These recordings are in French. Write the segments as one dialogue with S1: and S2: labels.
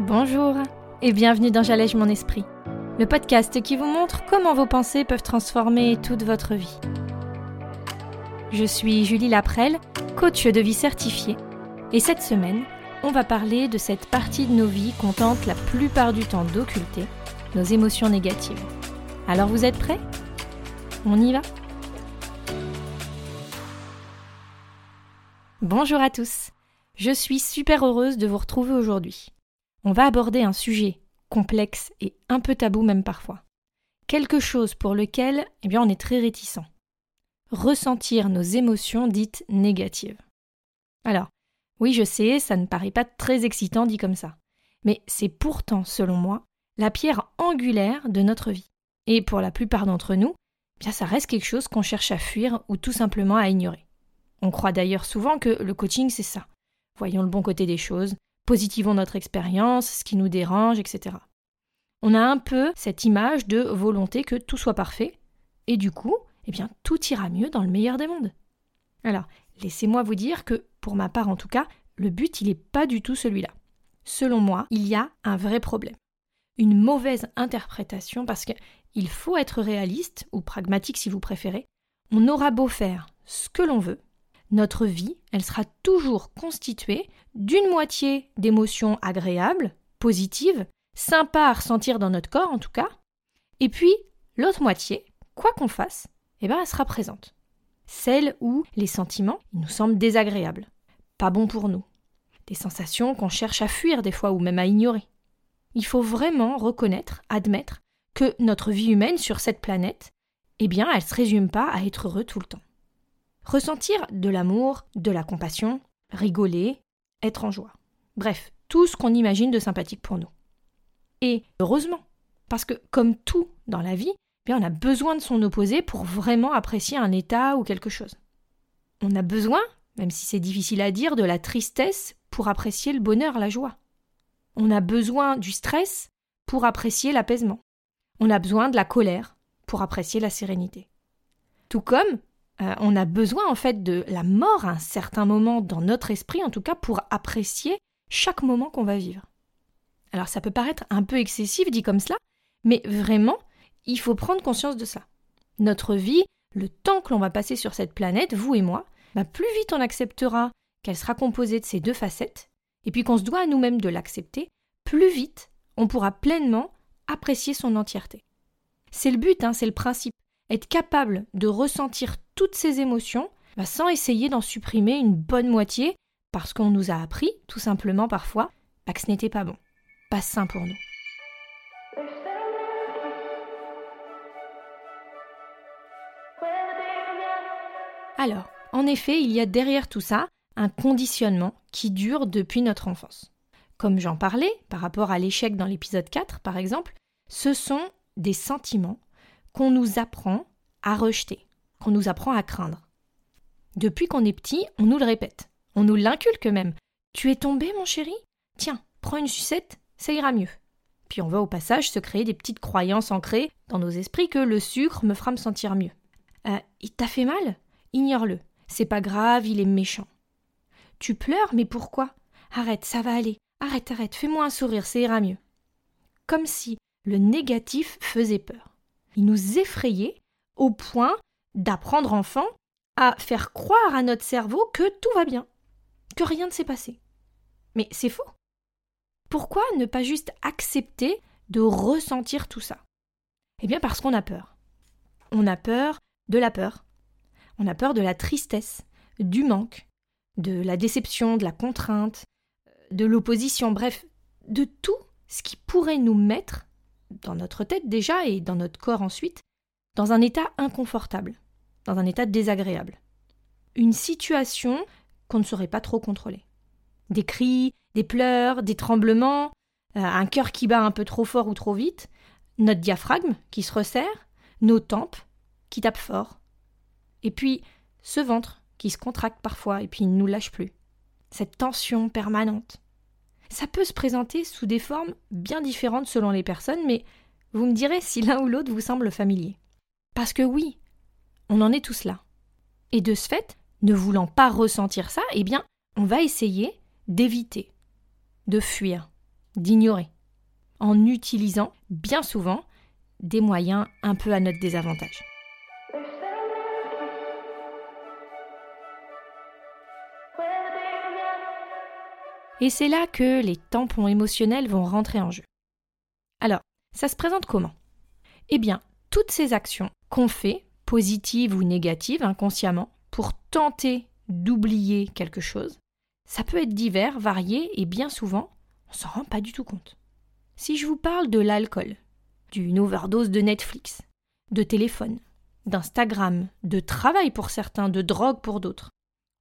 S1: Bonjour et bienvenue dans J'allège mon esprit, le podcast qui vous montre comment vos pensées peuvent transformer toute votre vie. Je suis Julie Laprelle, coach de vie certifiée, et cette semaine, on va parler de cette partie de nos vies qu'on tente la plupart du temps d'occulter, nos émotions négatives. Alors vous êtes prêts? On y va? Bonjour à tous, je suis super heureuse de vous retrouver aujourd'hui on va aborder un sujet complexe et un peu tabou même parfois. Quelque chose pour lequel eh bien, on est très réticent. Ressentir nos émotions dites négatives. Alors, oui, je sais, ça ne paraît pas très excitant dit comme ça. Mais c'est pourtant, selon moi, la pierre angulaire de notre vie. Et pour la plupart d'entre nous, eh bien ça reste quelque chose qu'on cherche à fuir ou tout simplement à ignorer. On croit d'ailleurs souvent que le coaching c'est ça. Voyons le bon côté des choses, positivons notre expérience, ce qui nous dérange, etc. On a un peu cette image de volonté que tout soit parfait, et du coup, eh bien, tout ira mieux dans le meilleur des mondes. Alors, laissez-moi vous dire que, pour ma part en tout cas, le but, il n'est pas du tout celui-là. Selon moi, il y a un vrai problème. Une mauvaise interprétation parce qu'il faut être réaliste, ou pragmatique si vous préférez. On aura beau faire ce que l'on veut, notre vie, elle sera toujours constituée d'une moitié d'émotions agréables, positives, sympas à ressentir dans notre corps en tout cas, et puis l'autre moitié, quoi qu'on fasse, eh ben, elle sera présente. Celle où les sentiments nous semblent désagréables, pas bons pour nous, des sensations qu'on cherche à fuir des fois ou même à ignorer. Il faut vraiment reconnaître, admettre que notre vie humaine sur cette planète, eh bien, elle ne se résume pas à être heureux tout le temps. Ressentir de l'amour, de la compassion, rigoler, être en joie. Bref, tout ce qu'on imagine de sympathique pour nous. Et heureusement, parce que comme tout dans la vie, bien on a besoin de son opposé pour vraiment apprécier un état ou quelque chose. On a besoin, même si c'est difficile à dire, de la tristesse pour apprécier le bonheur, la joie. On a besoin du stress pour apprécier l'apaisement. On a besoin de la colère pour apprécier la sérénité. Tout comme euh, on a besoin en fait de la mort à un certain moment dans notre esprit, en tout cas pour apprécier chaque moment qu'on va vivre. Alors ça peut paraître un peu excessif dit comme cela, mais vraiment, il faut prendre conscience de ça. Notre vie, le temps que l'on va passer sur cette planète, vous et moi, bah, plus vite on acceptera qu'elle sera composée de ces deux facettes, et puis qu'on se doit à nous-mêmes de l'accepter, plus vite on pourra pleinement apprécier son entièreté. C'est le but, hein, c'est le principe être capable de ressentir toutes ces émotions bah, sans essayer d'en supprimer une bonne moitié parce qu'on nous a appris, tout simplement parfois, bah, que ce n'était pas bon, pas sain pour nous. Alors, en effet, il y a derrière tout ça un conditionnement qui dure depuis notre enfance. Comme j'en parlais par rapport à l'échec dans l'épisode 4, par exemple, ce sont des sentiments qu'on nous apprend à rejeter, qu'on nous apprend à craindre. Depuis qu'on est petit, on nous le répète. On nous l'inculque même. Tu es tombé, mon chéri? Tiens, prends une sucette, ça ira mieux. Puis on va au passage se créer des petites croyances ancrées dans nos esprits que le sucre me fera me sentir mieux. Euh, il t'a fait mal? Ignore-le. C'est pas grave, il est méchant. Tu pleures, mais pourquoi? Arrête, ça va aller. Arrête, arrête, fais-moi un sourire, ça ira mieux. Comme si le négatif faisait peur. Il nous effrayait au point d'apprendre enfant à faire croire à notre cerveau que tout va bien, que rien ne s'est passé. Mais c'est faux. Pourquoi ne pas juste accepter de ressentir tout ça? Eh bien parce qu'on a peur. On a peur de la peur. On a peur de la tristesse, du manque, de la déception, de la contrainte, de l'opposition, bref, de tout ce qui pourrait nous mettre dans notre tête déjà et dans notre corps ensuite, dans un état inconfortable, dans un état désagréable. Une situation qu'on ne saurait pas trop contrôler. Des cris, des pleurs, des tremblements, euh, un cœur qui bat un peu trop fort ou trop vite, notre diaphragme qui se resserre, nos tempes qui tapent fort. Et puis ce ventre qui se contracte parfois et puis ne nous lâche plus. Cette tension permanente ça peut se présenter sous des formes bien différentes selon les personnes, mais vous me direz si l'un ou l'autre vous semble familier. Parce que oui, on en est tous là. Et de ce fait, ne voulant pas ressentir ça, eh bien, on va essayer d'éviter, de fuir, d'ignorer, en utilisant bien souvent des moyens un peu à notre désavantage. Et c'est là que les tampons émotionnels vont rentrer en jeu. Alors, ça se présente comment? Eh bien, toutes ces actions qu'on fait, positives ou négatives, inconsciemment, pour tenter d'oublier quelque chose, ça peut être divers, varié et bien souvent, on s'en rend pas du tout compte. Si je vous parle de l'alcool, d'une overdose de Netflix, de téléphone, d'Instagram, de travail pour certains, de drogue pour d'autres,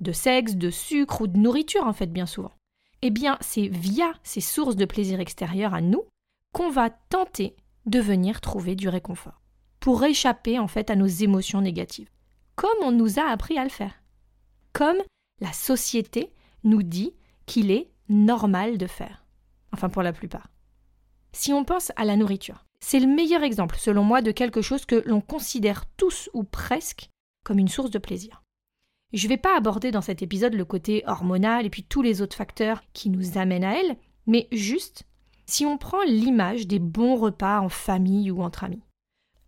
S1: de sexe, de sucre ou de nourriture en fait bien souvent, eh bien c'est via ces sources de plaisir extérieur à nous qu'on va tenter de venir trouver du réconfort, pour échapper en fait à nos émotions négatives, comme on nous a appris à le faire, comme la société nous dit qu'il est normal de faire, enfin pour la plupart. Si on pense à la nourriture, c'est le meilleur exemple, selon moi, de quelque chose que l'on considère tous ou presque comme une source de plaisir. Je ne vais pas aborder dans cet épisode le côté hormonal et puis tous les autres facteurs qui nous amènent à elle, mais juste si on prend l'image des bons repas en famille ou entre amis.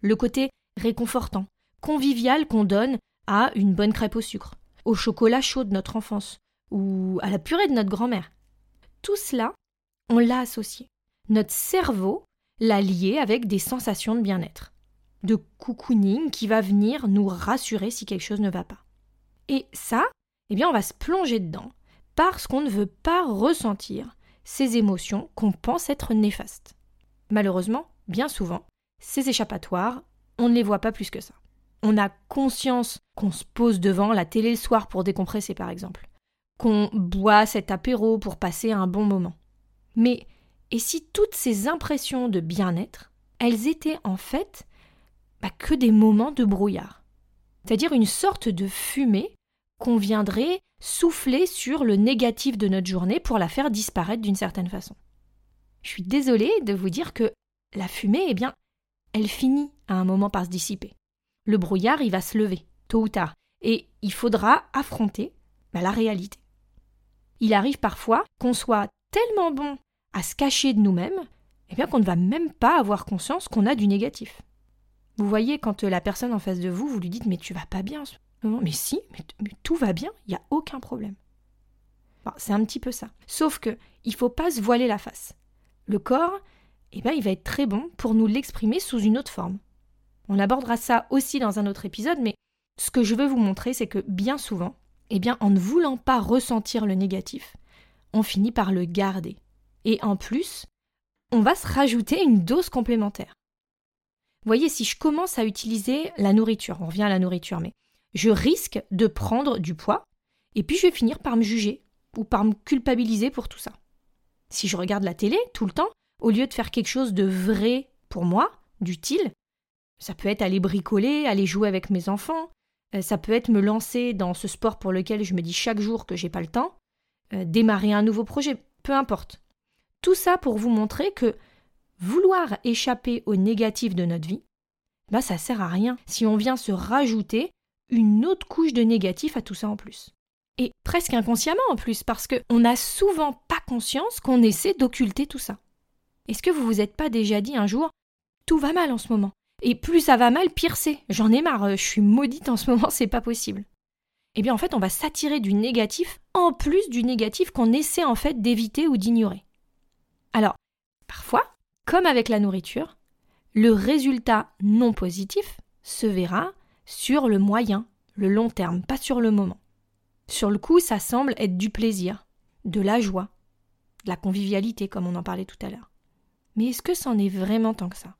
S1: Le côté réconfortant, convivial qu'on donne à une bonne crêpe au sucre, au chocolat chaud de notre enfance ou à la purée de notre grand-mère. Tout cela, on l'a associé. Notre cerveau l'a lié avec des sensations de bien-être, de cocooning qui va venir nous rassurer si quelque chose ne va pas. Et ça, eh bien, on va se plonger dedans parce qu'on ne veut pas ressentir ces émotions qu'on pense être néfastes. Malheureusement, bien souvent, ces échappatoires, on ne les voit pas plus que ça. On a conscience qu'on se pose devant la télé le soir pour décompresser, par exemple, qu'on boit cet apéro pour passer un bon moment. Mais et si toutes ces impressions de bien-être, elles étaient en fait bah, que des moments de brouillard, c'est-à-dire une sorte de fumée qu'on viendrait souffler sur le négatif de notre journée pour la faire disparaître d'une certaine façon. Je suis désolée de vous dire que la fumée, eh bien, elle finit à un moment par se dissiper. Le brouillard, il va se lever, tôt ou tard, et il faudra affronter bah, la réalité. Il arrive parfois qu'on soit tellement bon à se cacher de nous-mêmes, eh bien qu'on ne va même pas avoir conscience qu'on a du négatif. Vous voyez, quand la personne en face de vous, vous lui dites Mais tu vas pas bien Mais si, mais, tout va bien, il n'y a aucun problème. c'est un petit peu ça. Sauf que il faut pas se voiler la face. Le corps, eh bien, il va être très bon pour nous l'exprimer sous une autre forme. On abordera ça aussi dans un autre épisode, mais ce que je veux vous montrer, c'est que bien souvent, eh bien, en ne voulant pas ressentir le négatif, on finit par le garder. Et en plus, on va se rajouter une dose complémentaire. Vous voyez, si je commence à utiliser la nourriture, on revient à la nourriture, mais je risque de prendre du poids, et puis je vais finir par me juger, ou par me culpabiliser pour tout ça. Si je regarde la télé tout le temps, au lieu de faire quelque chose de vrai pour moi, d'utile, ça peut être aller bricoler, aller jouer avec mes enfants, euh, ça peut être me lancer dans ce sport pour lequel je me dis chaque jour que j'ai pas le temps, euh, démarrer un nouveau projet, peu importe. Tout ça pour vous montrer que vouloir échapper au négatif de notre vie, bah ça sert à rien si on vient se rajouter une autre couche de négatif à tout ça en plus. Et presque inconsciemment en plus, parce qu'on n'a souvent pas conscience qu'on essaie d'occulter tout ça. Est-ce que vous vous êtes pas déjà dit un jour tout va mal en ce moment? Et plus ça va mal, pire c'est. J'en ai marre, je suis maudite en ce moment, c'est pas possible. Eh bien en fait, on va s'attirer du négatif en plus du négatif qu'on essaie en fait d'éviter ou d'ignorer. Alors, parfois, comme avec la nourriture, le résultat non positif se verra sur le moyen, le long terme, pas sur le moment. Sur le coup, ça semble être du plaisir, de la joie, de la convivialité, comme on en parlait tout à l'heure. Mais est-ce que c'en est vraiment tant que ça?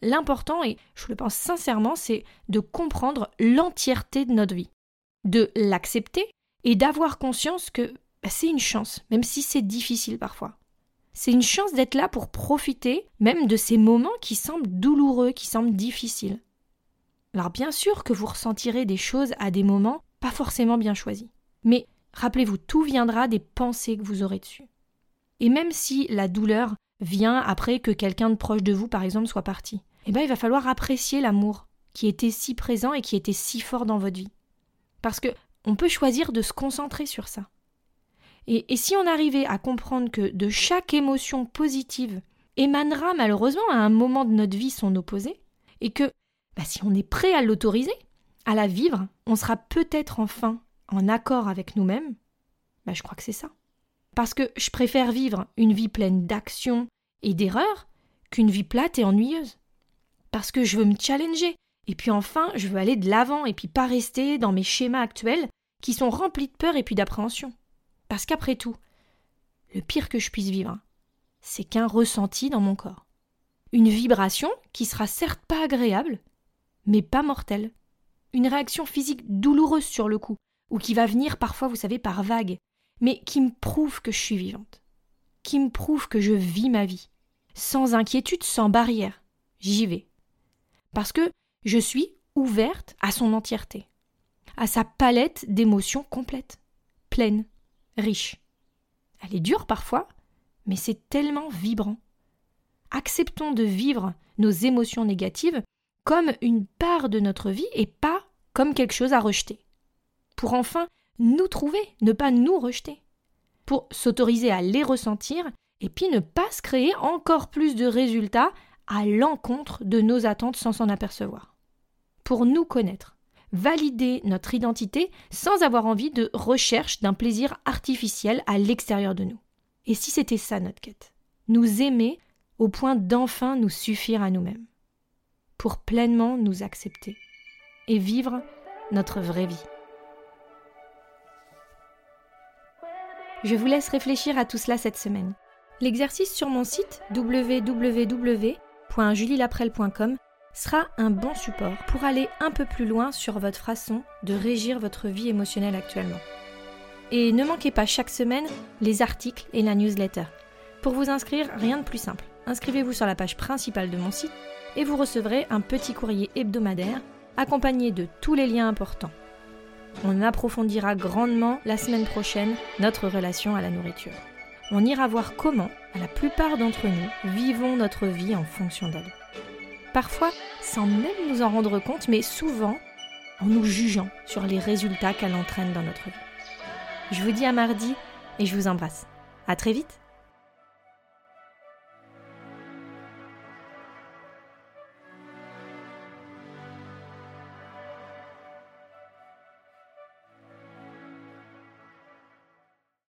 S1: L'important, et je le pense sincèrement, c'est de comprendre l'entièreté de notre vie, de l'accepter et d'avoir conscience que bah, c'est une chance, même si c'est difficile parfois. C'est une chance d'être là pour profiter même de ces moments qui semblent douloureux, qui semblent difficiles. Alors bien sûr que vous ressentirez des choses à des moments pas forcément bien choisis. Mais rappelez-vous, tout viendra des pensées que vous aurez dessus. Et même si la douleur vient après que quelqu'un de proche de vous, par exemple, soit parti, eh bien il va falloir apprécier l'amour qui était si présent et qui était si fort dans votre vie. Parce que on peut choisir de se concentrer sur ça. Et, si on arrivait à comprendre que de chaque émotion positive émanera malheureusement à un moment de notre vie son opposé, et que bah, si on est prêt à l'autoriser, à la vivre, on sera peut-être enfin en accord avec nous-mêmes, bah, je crois que c'est ça. Parce que je préfère vivre une vie pleine d'actions et d'erreurs qu'une vie plate et ennuyeuse. Parce que je veux me challenger, et puis enfin je veux aller de l'avant et puis pas rester dans mes schémas actuels qui sont remplis de peur et puis d'appréhension. Parce qu'après tout, le pire que je puisse vivre, c'est qu'un ressenti dans mon corps. Une vibration qui sera certes pas agréable, mais pas mortelle. Une réaction physique douloureuse sur le coup, ou qui va venir parfois, vous savez, par vagues, mais qui me prouve que je suis vivante, qui me prouve que je vis ma vie, sans inquiétude, sans barrière. J'y vais. Parce que je suis ouverte à son entièreté, à sa palette d'émotions complète, pleine, riche. Elle est dure parfois, mais c'est tellement vibrant. Acceptons de vivre nos émotions négatives comme une part de notre vie et pas comme quelque chose à rejeter. Pour enfin nous trouver, ne pas nous rejeter. Pour s'autoriser à les ressentir et puis ne pas se créer encore plus de résultats à l'encontre de nos attentes sans s'en apercevoir. Pour nous connaître, valider notre identité sans avoir envie de recherche d'un plaisir artificiel à l'extérieur de nous. Et si c'était ça notre quête? Nous aimer au point d'enfin nous suffire à nous-mêmes, pour pleinement nous accepter et vivre notre vraie vie. Je vous laisse réfléchir à tout cela cette semaine. L'exercice sur mon site www.julielaprel.com sera un bon support pour aller un peu plus loin sur votre façon de régir votre vie émotionnelle actuellement. Et ne manquez pas chaque semaine les articles et la newsletter. Pour vous inscrire, rien de plus simple. Inscrivez-vous sur la page principale de mon site et vous recevrez un petit courrier hebdomadaire accompagné de tous les liens importants. On approfondira grandement la semaine prochaine notre relation à la nourriture. On ira voir comment, la plupart d'entre nous, vivons notre vie en fonction d'elle parfois sans même nous en rendre compte, mais souvent en nous jugeant sur les résultats qu'elle entraîne dans notre vie. Je vous dis à mardi et je vous embrasse. À très vite!